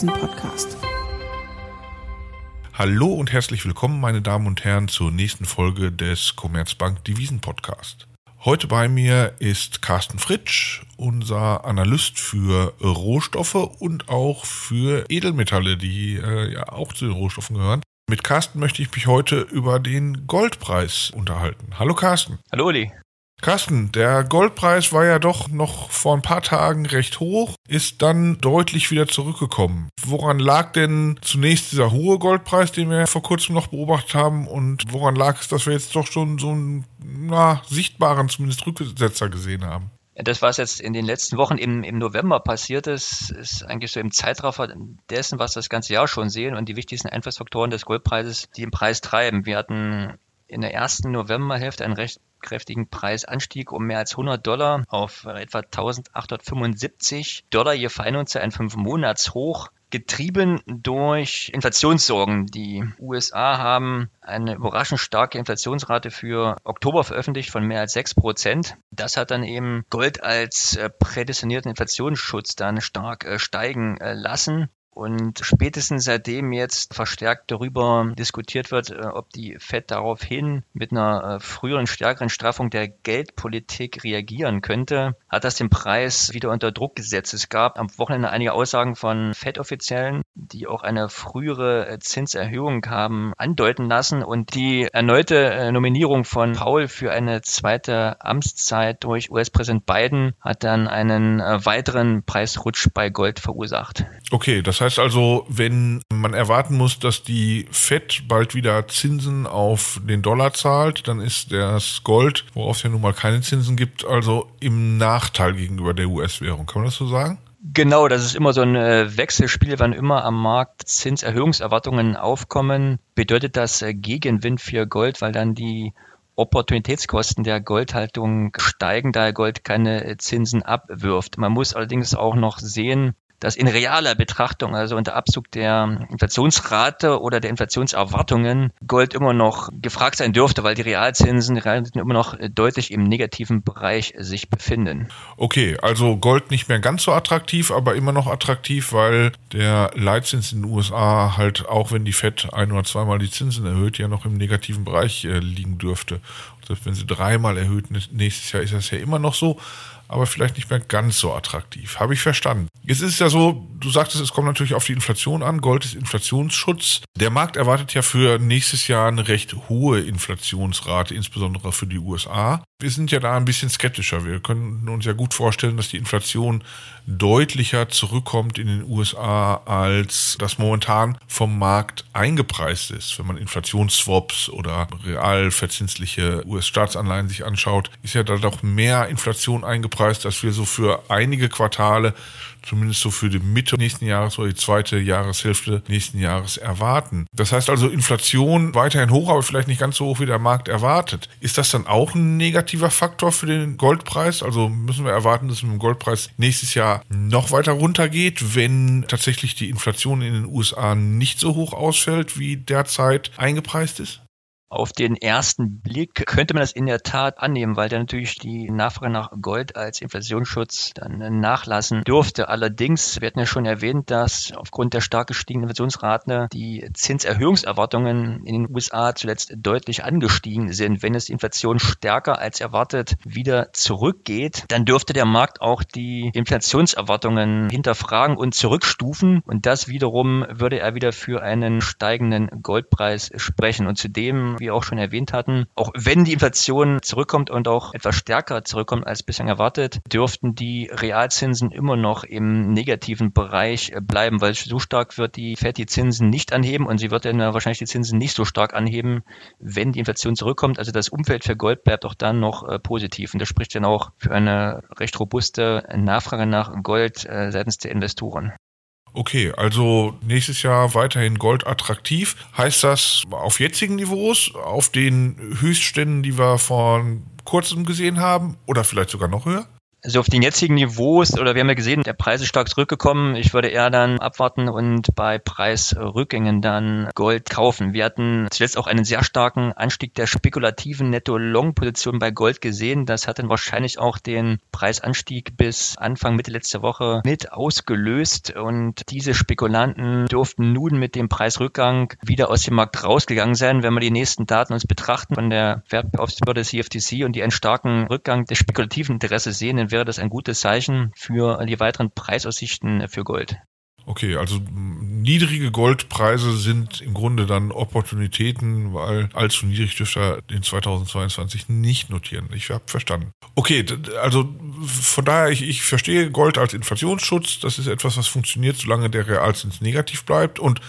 Devisen-Podcast. Hallo und herzlich willkommen, meine Damen und Herren, zur nächsten Folge des Commerzbank Devisen Podcast. Heute bei mir ist Carsten Fritsch, unser Analyst für Rohstoffe und auch für Edelmetalle, die äh, ja auch zu den Rohstoffen gehören. Mit Carsten möchte ich mich heute über den Goldpreis unterhalten. Hallo Carsten. Hallo Uli. Carsten, der Goldpreis war ja doch noch vor ein paar Tagen recht hoch, ist dann deutlich wieder zurückgekommen. Woran lag denn zunächst dieser hohe Goldpreis, den wir vor kurzem noch beobachtet haben, und woran lag es, dass wir jetzt doch schon so einen na, sichtbaren, zumindest Rücksetzer gesehen haben? Das, was jetzt in den letzten Wochen im, im November passiert ist, ist eigentlich so im Zeitraffer dessen, was das ganze Jahr schon sehen und die wichtigsten Einflussfaktoren des Goldpreises, die den Preis treiben. Wir hatten in der ersten Novemberhälfte einen recht kräftigen Preisanstieg um mehr als 100 Dollar auf etwa 1875 Dollar je Feinunze, ein 5-Monats-Hoch getrieben durch Inflationssorgen. Die USA haben eine überraschend starke Inflationsrate für Oktober veröffentlicht von mehr als 6 Prozent. Das hat dann eben Gold als äh, prädestinierten Inflationsschutz dann stark äh, steigen äh, lassen. Und spätestens seitdem jetzt verstärkt darüber diskutiert wird, äh, ob die Fed daraufhin mit einer äh, früheren, stärkeren Straffung der Geldpolitik reagieren könnte, hat das den Preis wieder unter Druck gesetzt. Es gab am Wochenende einige Aussagen von Fed-Offiziellen, die auch eine frühere äh, Zinserhöhung haben andeuten lassen und die erneute Nominierung von Paul für eine zweite Amtszeit durch US-Präsident Biden hat dann einen weiteren Preisrutsch bei Gold verursacht. Okay, das heißt also, wenn man erwarten muss, dass die Fed bald wieder Zinsen auf den Dollar zahlt, dann ist das Gold, worauf es ja nun mal keine Zinsen gibt, also im Nachteil gegenüber der US-Währung. Kann man das so sagen? Genau, das ist immer so ein äh, Wechselspiel, wann immer am Markt Zinserhöhungserwartungen aufkommen, bedeutet das äh, Gegenwind für Gold, weil dann die Opportunitätskosten der Goldhaltung steigen, da Gold keine äh, Zinsen abwirft. Man muss allerdings auch noch sehen, dass in realer Betrachtung, also unter Abzug der Inflationsrate oder der Inflationserwartungen, Gold immer noch gefragt sein dürfte, weil die Realzinsen, immer noch deutlich im negativen Bereich sich befinden. Okay, also Gold nicht mehr ganz so attraktiv, aber immer noch attraktiv, weil der Leitzins in den USA halt, auch wenn die FED ein oder zweimal die Zinsen erhöht, ja noch im negativen Bereich äh, liegen dürfte. Selbst wenn sie dreimal erhöht nächstes Jahr, ist das ja immer noch so aber vielleicht nicht mehr ganz so attraktiv. Habe ich verstanden. Jetzt ist es ja so, du sagtest, es kommt natürlich auf die Inflation an. Gold ist Inflationsschutz. Der Markt erwartet ja für nächstes Jahr eine recht hohe Inflationsrate, insbesondere für die USA. Wir sind ja da ein bisschen skeptischer. Wir können uns ja gut vorstellen, dass die Inflation deutlicher zurückkommt in den USA, als das momentan vom Markt eingepreist ist. Wenn man Inflationsswaps oder real verzinsliche US-Staatsanleihen sich anschaut, ist ja da doch mehr Inflation eingepreist, als wir so für einige Quartale zumindest so für die Mitte nächsten Jahres oder die zweite Jahreshälfte nächsten Jahres erwarten. Das heißt also Inflation weiterhin hoch, aber vielleicht nicht ganz so hoch, wie der Markt erwartet. Ist das dann auch ein negativer Faktor für den Goldpreis? Also müssen wir erwarten, dass es mit dem Goldpreis nächstes Jahr noch weiter runtergeht, wenn tatsächlich die Inflation in den USA nicht so hoch ausfällt, wie derzeit eingepreist ist? Auf den ersten Blick könnte man das in der Tat annehmen, weil dann natürlich die Nachfrage nach Gold als Inflationsschutz dann nachlassen dürfte. Allerdings, wir hatten ja schon erwähnt, dass aufgrund der stark gestiegenen Inflationsrate die Zinserhöhungserwartungen in den USA zuletzt deutlich angestiegen sind. Wenn es die Inflation stärker als erwartet wieder zurückgeht, dann dürfte der Markt auch die Inflationserwartungen hinterfragen und zurückstufen. Und das wiederum würde er wieder für einen steigenden Goldpreis sprechen. Und zudem wir auch schon erwähnt hatten, auch wenn die Inflation zurückkommt und auch etwas stärker zurückkommt als bislang erwartet, dürften die Realzinsen immer noch im negativen Bereich bleiben, weil so stark wird die Fed die Zinsen nicht anheben und sie wird dann wahrscheinlich die Zinsen nicht so stark anheben, wenn die Inflation zurückkommt. Also das Umfeld für Gold bleibt auch dann noch äh, positiv und das spricht dann auch für eine recht robuste Nachfrage nach Gold äh, seitens der Investoren. Okay, also nächstes Jahr weiterhin Gold attraktiv. Heißt das auf jetzigen Niveaus, auf den Höchstständen, die wir vor kurzem gesehen haben oder vielleicht sogar noch höher? Also auf den jetzigen Niveaus, oder wir haben ja gesehen, der Preis ist stark zurückgekommen. Ich würde eher dann abwarten und bei Preisrückgängen dann Gold kaufen. Wir hatten zuletzt auch einen sehr starken Anstieg der spekulativen Netto-Long-Position bei Gold gesehen. Das hat dann wahrscheinlich auch den Preisanstieg bis Anfang Mitte letzter Woche mit ausgelöst. Und diese Spekulanten durften nun mit dem Preisrückgang wieder aus dem Markt rausgegangen sein. Wenn wir die nächsten Daten uns betrachten von der Wertbeaufsichtsbehörde CFTC und die einen starken Rückgang des spekulativen Interesses sehen, wäre das ein gutes Zeichen für die weiteren Preisaussichten für Gold. Okay, also niedrige Goldpreise sind im Grunde dann Opportunitäten, weil allzu niedrig dürfte er in 2022 nicht notieren. Ich habe verstanden. Okay, also von daher, ich, ich verstehe Gold als Inflationsschutz. Das ist etwas, was funktioniert, solange der Realzins negativ bleibt. Und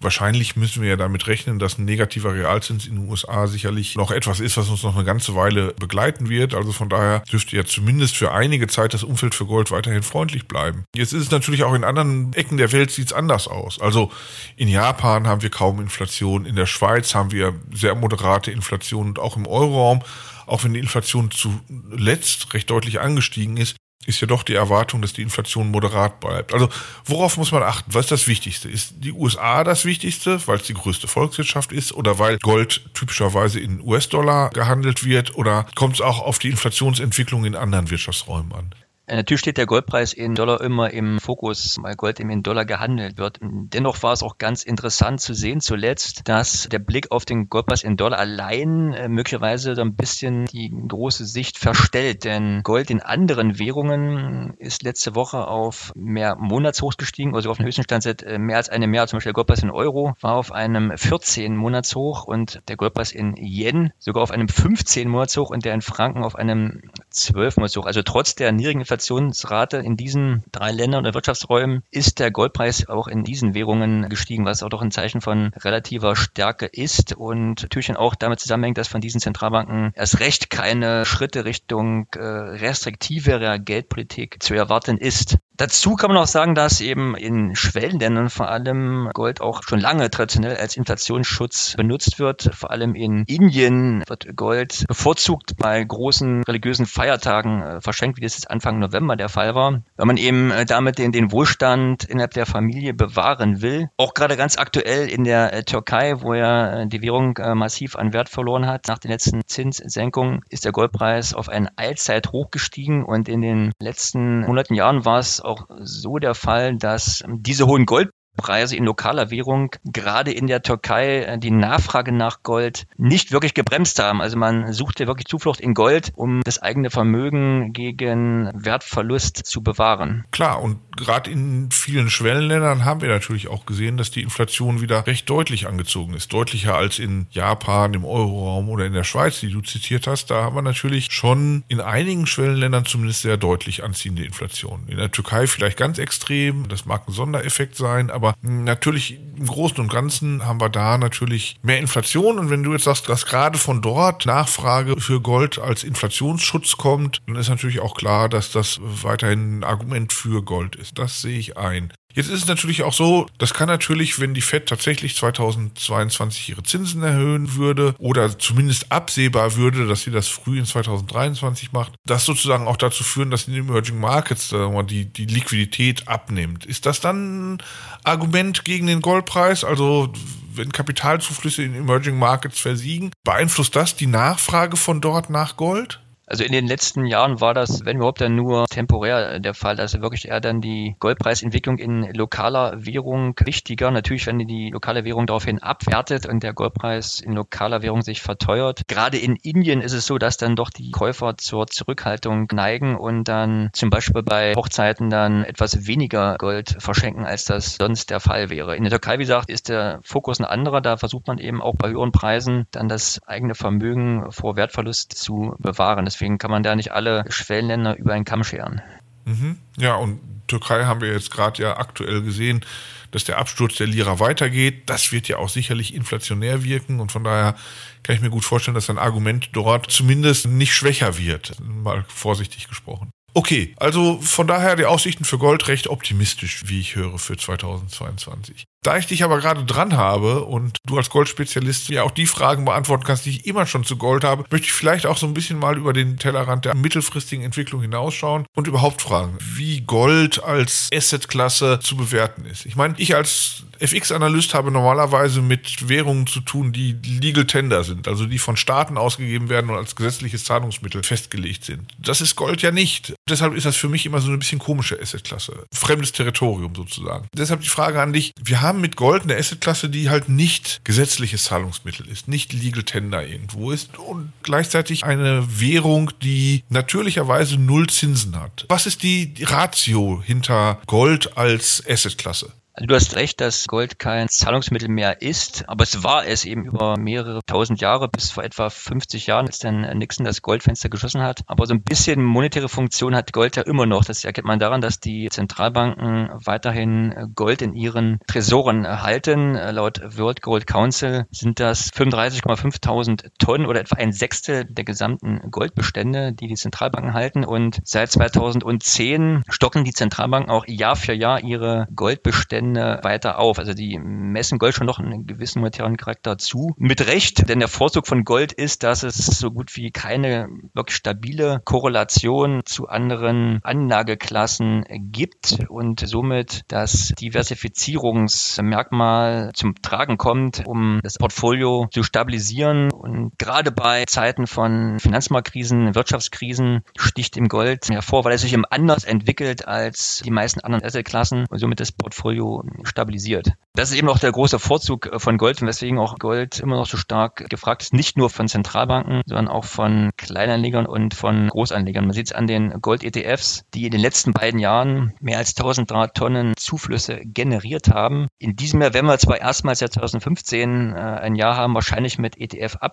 Wahrscheinlich müssen wir ja damit rechnen, dass ein negativer Realzins in den USA sicherlich noch etwas ist, was uns noch eine ganze Weile begleiten wird. Also von daher dürfte ja zumindest für einige Zeit das Umfeld für Gold weiterhin freundlich bleiben. Jetzt ist es natürlich auch in anderen Ecken der Welt sieht es anders aus. Also in Japan haben wir kaum Inflation, in der Schweiz haben wir sehr moderate Inflation und auch im Euroraum auch wenn die Inflation zuletzt recht deutlich angestiegen ist, ist ja doch die Erwartung, dass die Inflation moderat bleibt. Also worauf muss man achten? Was ist das Wichtigste? Ist die USA das Wichtigste, weil es die größte Volkswirtschaft ist oder weil Gold typischerweise in US-Dollar gehandelt wird oder kommt es auch auf die Inflationsentwicklung in anderen Wirtschaftsräumen an? Äh, natürlich steht der Goldpreis in Dollar immer im Fokus, weil Gold eben in Dollar gehandelt wird. Dennoch war es auch ganz interessant zu sehen zuletzt, dass der Blick auf den Goldpreis in Dollar allein äh, möglicherweise ein bisschen die große Sicht verstellt. Denn Gold in anderen Währungen ist letzte Woche auf mehr Monatshochs gestiegen, also auf den höchsten Stand seit äh, mehr als einem Jahr. Zum Beispiel der Goldpreis in Euro war auf einem 14 Monatshoch und der Goldpreis in Yen sogar auf einem 15 Monatshoch und der in Franken auf einem 12 Monatshoch. Also trotz der niedrigen Inflationsrate in diesen drei Ländern oder Wirtschaftsräumen ist der Goldpreis auch in diesen Währungen gestiegen, was auch doch ein Zeichen von relativer Stärke ist und natürlich auch damit zusammenhängt, dass von diesen Zentralbanken erst recht keine Schritte Richtung äh, restriktiverer Geldpolitik zu erwarten ist. Dazu kann man auch sagen, dass eben in Schwellenländern vor allem Gold auch schon lange traditionell als Inflationsschutz benutzt wird. Vor allem in Indien wird Gold bevorzugt bei großen religiösen Feiertagen äh, verschenkt, wie das jetzt Anfang November der Fall war. Wenn man eben äh, damit den, den Wohlstand innerhalb der Familie bewahren will. Auch gerade ganz aktuell in der äh, Türkei, wo ja die Währung massiv an Wert verloren hat. Nach den letzten Zinssenkungen ist der Goldpreis auf einen Allzeithoch gestiegen und in den letzten hunderten Jahren war es auch so der Fall, dass diese hohen Gold Preise in lokaler Währung gerade in der Türkei äh, die Nachfrage nach Gold nicht wirklich gebremst haben. Also man suchte wirklich Zuflucht in Gold, um das eigene Vermögen gegen Wertverlust zu bewahren. Klar, und gerade in vielen Schwellenländern haben wir natürlich auch gesehen, dass die Inflation wieder recht deutlich angezogen ist. Deutlicher als in Japan, im Euroraum oder in der Schweiz, die du zitiert hast. Da haben wir natürlich schon in einigen Schwellenländern zumindest sehr deutlich anziehende Inflation. In der Türkei vielleicht ganz extrem. Das mag ein Sondereffekt sein, aber aber natürlich im Großen und Ganzen haben wir da natürlich mehr Inflation. Und wenn du jetzt sagst, dass gerade von dort Nachfrage für Gold als Inflationsschutz kommt, dann ist natürlich auch klar, dass das weiterhin ein Argument für Gold ist. Das sehe ich ein. Jetzt ist es natürlich auch so, das kann natürlich, wenn die Fed tatsächlich 2022 ihre Zinsen erhöhen würde oder zumindest absehbar würde, dass sie das früh in 2023 macht, das sozusagen auch dazu führen, dass in den Emerging Markets die, die Liquidität abnimmt. Ist das dann ein Argument gegen den Goldpreis? Also wenn Kapitalzuflüsse in Emerging Markets versiegen, beeinflusst das die Nachfrage von dort nach Gold? Also in den letzten Jahren war das, wenn überhaupt, dann nur temporär der Fall. Also wirklich eher dann die Goldpreisentwicklung in lokaler Währung wichtiger. Natürlich, wenn die lokale Währung daraufhin abwertet und der Goldpreis in lokaler Währung sich verteuert. Gerade in Indien ist es so, dass dann doch die Käufer zur Zurückhaltung neigen und dann zum Beispiel bei Hochzeiten dann etwas weniger Gold verschenken, als das sonst der Fall wäre. In der Türkei, wie gesagt, ist der Fokus ein anderer. Da versucht man eben auch bei höheren Preisen dann das eigene Vermögen vor Wertverlust zu bewahren. Deswegen kann man da nicht alle Schwellenländer über einen Kamm scheren. Mhm. Ja, und Türkei haben wir jetzt gerade ja aktuell gesehen, dass der Absturz der Lira weitergeht. Das wird ja auch sicherlich inflationär wirken und von daher kann ich mir gut vorstellen, dass ein Argument dort zumindest nicht schwächer wird. Mal vorsichtig gesprochen. Okay, also von daher die Aussichten für Gold recht optimistisch, wie ich höre, für 2022. Da ich dich aber gerade dran habe und du als Goldspezialist ja auch die Fragen beantworten kannst, die ich immer schon zu Gold habe, möchte ich vielleicht auch so ein bisschen mal über den Tellerrand der mittelfristigen Entwicklung hinausschauen und überhaupt fragen, wie Gold als Assetklasse zu bewerten ist. Ich meine, ich als FX-Analyst habe normalerweise mit Währungen zu tun, die Legal Tender sind, also die von Staaten ausgegeben werden und als gesetzliches Zahlungsmittel festgelegt sind. Das ist Gold ja nicht. Deshalb ist das für mich immer so ein bisschen komische Assetklasse. Fremdes Territorium sozusagen. Deshalb die Frage an dich. Wir haben mit Gold eine Assetklasse, die halt nicht gesetzliches Zahlungsmittel ist, nicht Legal Tender irgendwo ist und gleichzeitig eine Währung, die natürlicherweise null Zinsen hat. Was ist die Ratio hinter Gold als Assetklasse? Du hast recht, dass Gold kein Zahlungsmittel mehr ist, aber es war es eben über mehrere tausend Jahre, bis vor etwa 50 Jahren, als dann Nixon das Goldfenster geschossen hat. Aber so ein bisschen monetäre Funktion hat Gold ja immer noch. Das erkennt man daran, dass die Zentralbanken weiterhin Gold in ihren Tresoren erhalten. Laut World Gold Council sind das 35,5 Tonnen oder etwa ein Sechstel der gesamten Goldbestände, die die Zentralbanken halten. Und seit 2010 stocken die Zentralbanken auch Jahr für Jahr ihre Goldbestände Bestände weiter auf. Also die messen Gold schon noch einen gewissen monetären Charakter zu. Mit Recht, denn der Vorzug von Gold ist, dass es so gut wie keine wirklich stabile Korrelation zu anderen Anlageklassen gibt und somit das Diversifizierungsmerkmal zum Tragen kommt, um das Portfolio zu stabilisieren. Und gerade bei Zeiten von Finanzmarktkrisen, Wirtschaftskrisen sticht im Gold hervor, weil es sich eben anders entwickelt als die meisten anderen Assetklassen und somit das Portfolio stabilisiert. Das ist eben auch der große Vorzug äh, von Gold und weswegen auch Gold immer noch so stark gefragt ist, nicht nur von Zentralbanken, sondern auch von Kleinanlegern und von Großanlegern. Man sieht es an den Gold-ETFs, die in den letzten beiden Jahren mehr als 1000 Tonnen Zuflüsse generiert haben. In diesem Jahr werden wir zwar erstmals ja 2015 äh, ein Jahr haben, wahrscheinlich mit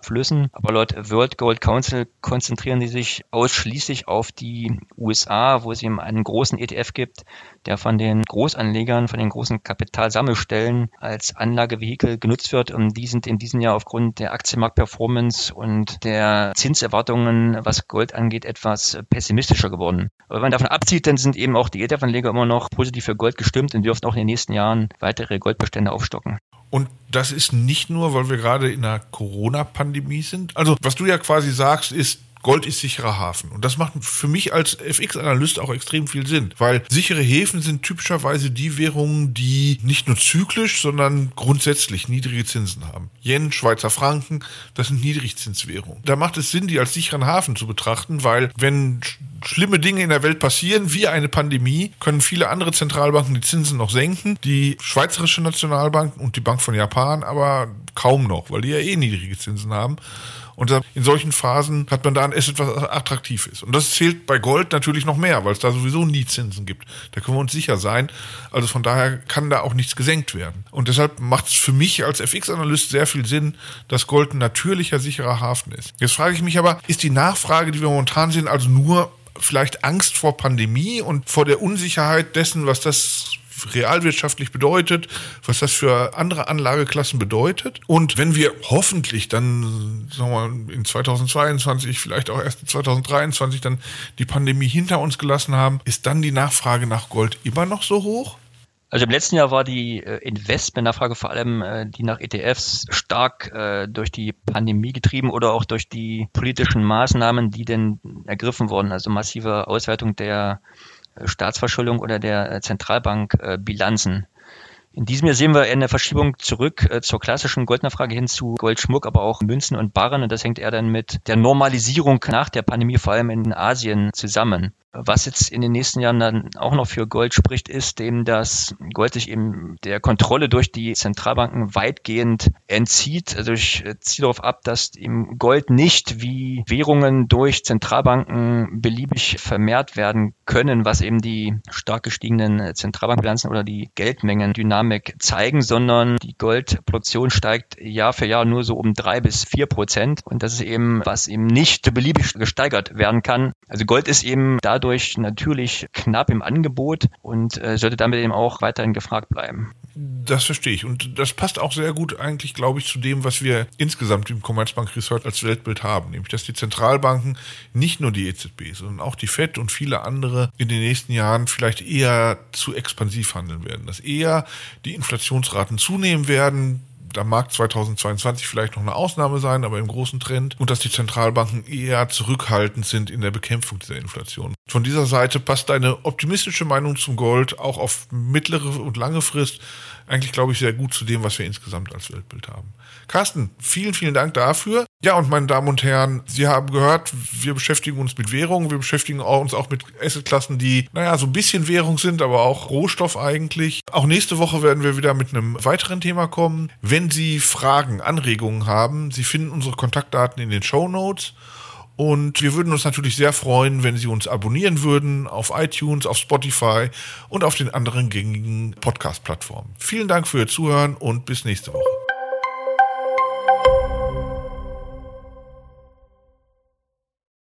ETF-Abflüssen, aber laut World Gold Council konzentrieren die sich ausschließlich auf die USA, wo es eben einen großen ETF gibt, der von den Großanlegern, von den großen Kapitalsammelstellen als Anlagevehikel genutzt wird. Und die sind in diesem Jahr aufgrund der Aktienmarktperformance und der Zinserwartungen, was Gold angeht, etwas pessimistischer geworden. Aber wenn man davon abzieht, dann sind eben auch die ETF-Anleger immer noch positiv für Gold gestimmt und dürfen auch in den nächsten Jahren weitere Goldbestände aufstocken. Und das ist nicht nur, weil wir gerade in einer Corona-Pandemie sind. Also, was du ja quasi sagst, ist, Gold ist sicherer Hafen. Und das macht für mich als FX-Analyst auch extrem viel Sinn, weil sichere Häfen sind typischerweise die Währungen, die nicht nur zyklisch, sondern grundsätzlich niedrige Zinsen haben. Yen, Schweizer Franken, das sind Niedrigzinswährungen. Da macht es Sinn, die als sicheren Hafen zu betrachten, weil wenn schlimme Dinge in der Welt passieren, wie eine Pandemie, können viele andere Zentralbanken die Zinsen noch senken. Die Schweizerische Nationalbank und die Bank von Japan aber kaum noch, weil die ja eh niedrige Zinsen haben. Und in solchen Phasen hat man da ein Asset, was attraktiv ist. Und das zählt bei Gold natürlich noch mehr, weil es da sowieso nie Zinsen gibt. Da können wir uns sicher sein. Also von daher kann da auch nichts gesenkt werden. Und deshalb macht es für mich als FX-Analyst sehr viel Sinn, dass Gold ein natürlicher, sicherer Hafen ist. Jetzt frage ich mich aber, ist die Nachfrage, die wir momentan sehen, also nur vielleicht Angst vor Pandemie und vor der Unsicherheit dessen, was das realwirtschaftlich bedeutet, was das für andere Anlageklassen bedeutet. Und wenn wir hoffentlich dann, sagen wir in 2022, vielleicht auch erst in 2023 dann die Pandemie hinter uns gelassen haben, ist dann die Nachfrage nach Gold immer noch so hoch? Also im letzten Jahr war die äh, Investmentnachfrage vor allem äh, die nach ETFs stark äh, durch die Pandemie getrieben oder auch durch die politischen Maßnahmen, die denn ergriffen wurden. Also massive Ausweitung der Staatsverschuldung oder der Zentralbankbilanzen. In diesem Jahr sehen wir eine Verschiebung zurück zur klassischen Goldnachfrage hin zu Goldschmuck, aber auch Münzen und Barren. Und das hängt eher dann mit der Normalisierung nach der Pandemie, vor allem in Asien, zusammen. Was jetzt in den nächsten Jahren dann auch noch für Gold spricht, ist eben, dass Gold sich eben der Kontrolle durch die Zentralbanken weitgehend entzieht. Also ich äh, ziehe darauf ab, dass eben Gold nicht wie Währungen durch Zentralbanken beliebig vermehrt werden können, was eben die stark gestiegenen Zentralbankbilanzen oder die Geldmengendynamik zeigen, sondern die Goldproduktion steigt Jahr für Jahr nur so um drei bis vier Prozent. Und das ist eben, was eben nicht beliebig gesteigert werden kann. Also Gold ist eben dadurch dadurch natürlich knapp im Angebot und äh, sollte damit eben auch weiterhin gefragt bleiben. Das verstehe ich. Und das passt auch sehr gut eigentlich, glaube ich, zu dem, was wir insgesamt im Commerzbank Research als Weltbild haben. Nämlich, dass die Zentralbanken, nicht nur die EZB, sondern auch die FED und viele andere in den nächsten Jahren vielleicht eher zu expansiv handeln werden. Dass eher die Inflationsraten zunehmen werden, da mag 2022 vielleicht noch eine Ausnahme sein, aber im großen Trend und dass die Zentralbanken eher zurückhaltend sind in der Bekämpfung dieser Inflation. Von dieser Seite passt deine optimistische Meinung zum Gold auch auf mittlere und lange Frist eigentlich, glaube ich, sehr gut zu dem, was wir insgesamt als Weltbild haben. Carsten, vielen, vielen Dank dafür. Ja, und meine Damen und Herren, Sie haben gehört, wir beschäftigen uns mit Währungen, wir beschäftigen uns auch mit Assetklassen, die, naja, so ein bisschen Währung sind, aber auch Rohstoff eigentlich. Auch nächste Woche werden wir wieder mit einem weiteren Thema kommen. Wenn Sie Fragen, Anregungen haben, Sie finden unsere Kontaktdaten in den Show Notes. Und wir würden uns natürlich sehr freuen, wenn Sie uns abonnieren würden auf iTunes, auf Spotify und auf den anderen gängigen Podcast-Plattformen. Vielen Dank für Ihr Zuhören und bis nächste Woche.